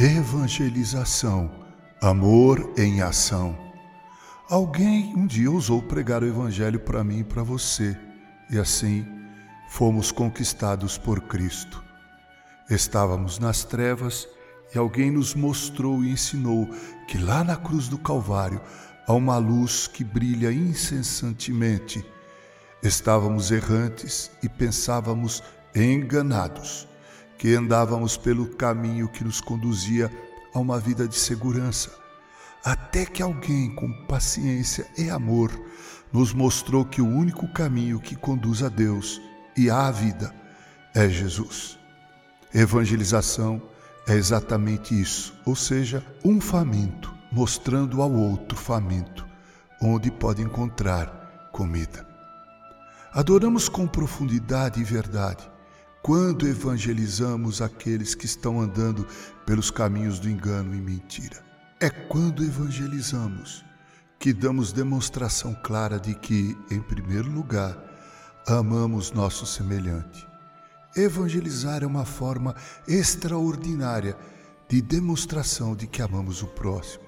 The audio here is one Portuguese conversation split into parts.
Evangelização, amor em ação. Alguém um dia ousou pregar o Evangelho para mim e para você, e assim fomos conquistados por Cristo. Estávamos nas trevas e alguém nos mostrou e ensinou que lá na cruz do Calvário há uma luz que brilha incessantemente. Estávamos errantes e pensávamos enganados que andávamos pelo caminho que nos conduzia a uma vida de segurança, até que alguém com paciência e amor nos mostrou que o único caminho que conduz a Deus e à vida é Jesus. Evangelização é exatamente isso, ou seja, um faminto mostrando ao outro faminto onde pode encontrar comida. Adoramos com profundidade e verdade quando evangelizamos aqueles que estão andando pelos caminhos do engano e mentira. É quando evangelizamos que damos demonstração clara de que, em primeiro lugar, amamos nosso semelhante. Evangelizar é uma forma extraordinária de demonstração de que amamos o próximo.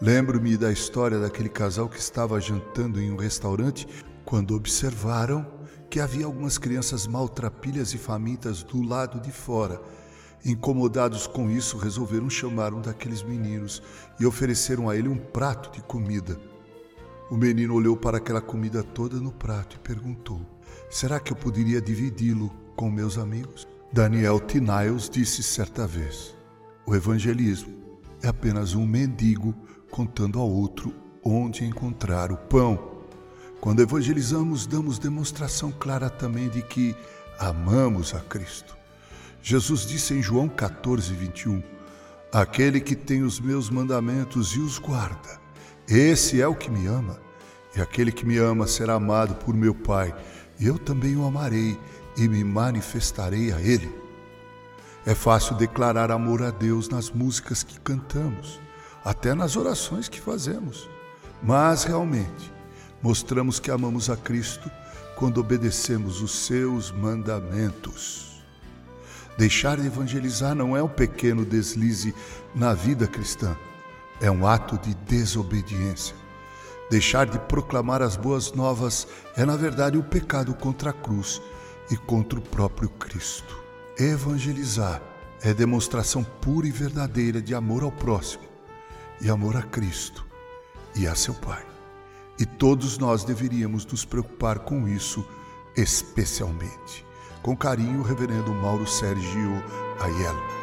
Lembro-me da história daquele casal que estava jantando em um restaurante quando observaram que havia algumas crianças maltrapilhas e famintas do lado de fora. Incomodados com isso, resolveram chamar um daqueles meninos e ofereceram a ele um prato de comida. O menino olhou para aquela comida toda no prato e perguntou: Será que eu poderia dividi-lo com meus amigos? Daniel Tiniles disse certa vez: O evangelismo é apenas um mendigo contando ao outro onde encontrar o pão. Quando evangelizamos, damos demonstração clara também de que amamos a Cristo. Jesus disse em João 14, 21: Aquele que tem os meus mandamentos e os guarda, esse é o que me ama. E aquele que me ama será amado por meu Pai, e eu também o amarei e me manifestarei a ele. É fácil declarar amor a Deus nas músicas que cantamos, até nas orações que fazemos, mas realmente Mostramos que amamos a Cristo quando obedecemos os seus mandamentos. Deixar de evangelizar não é um pequeno deslize na vida cristã, é um ato de desobediência. Deixar de proclamar as boas novas é, na verdade, um pecado contra a cruz e contra o próprio Cristo. Evangelizar é demonstração pura e verdadeira de amor ao próximo e amor a Cristo e a seu Pai. E todos nós deveríamos nos preocupar com isso especialmente. Com carinho, Reverendo Mauro Sérgio Aiello.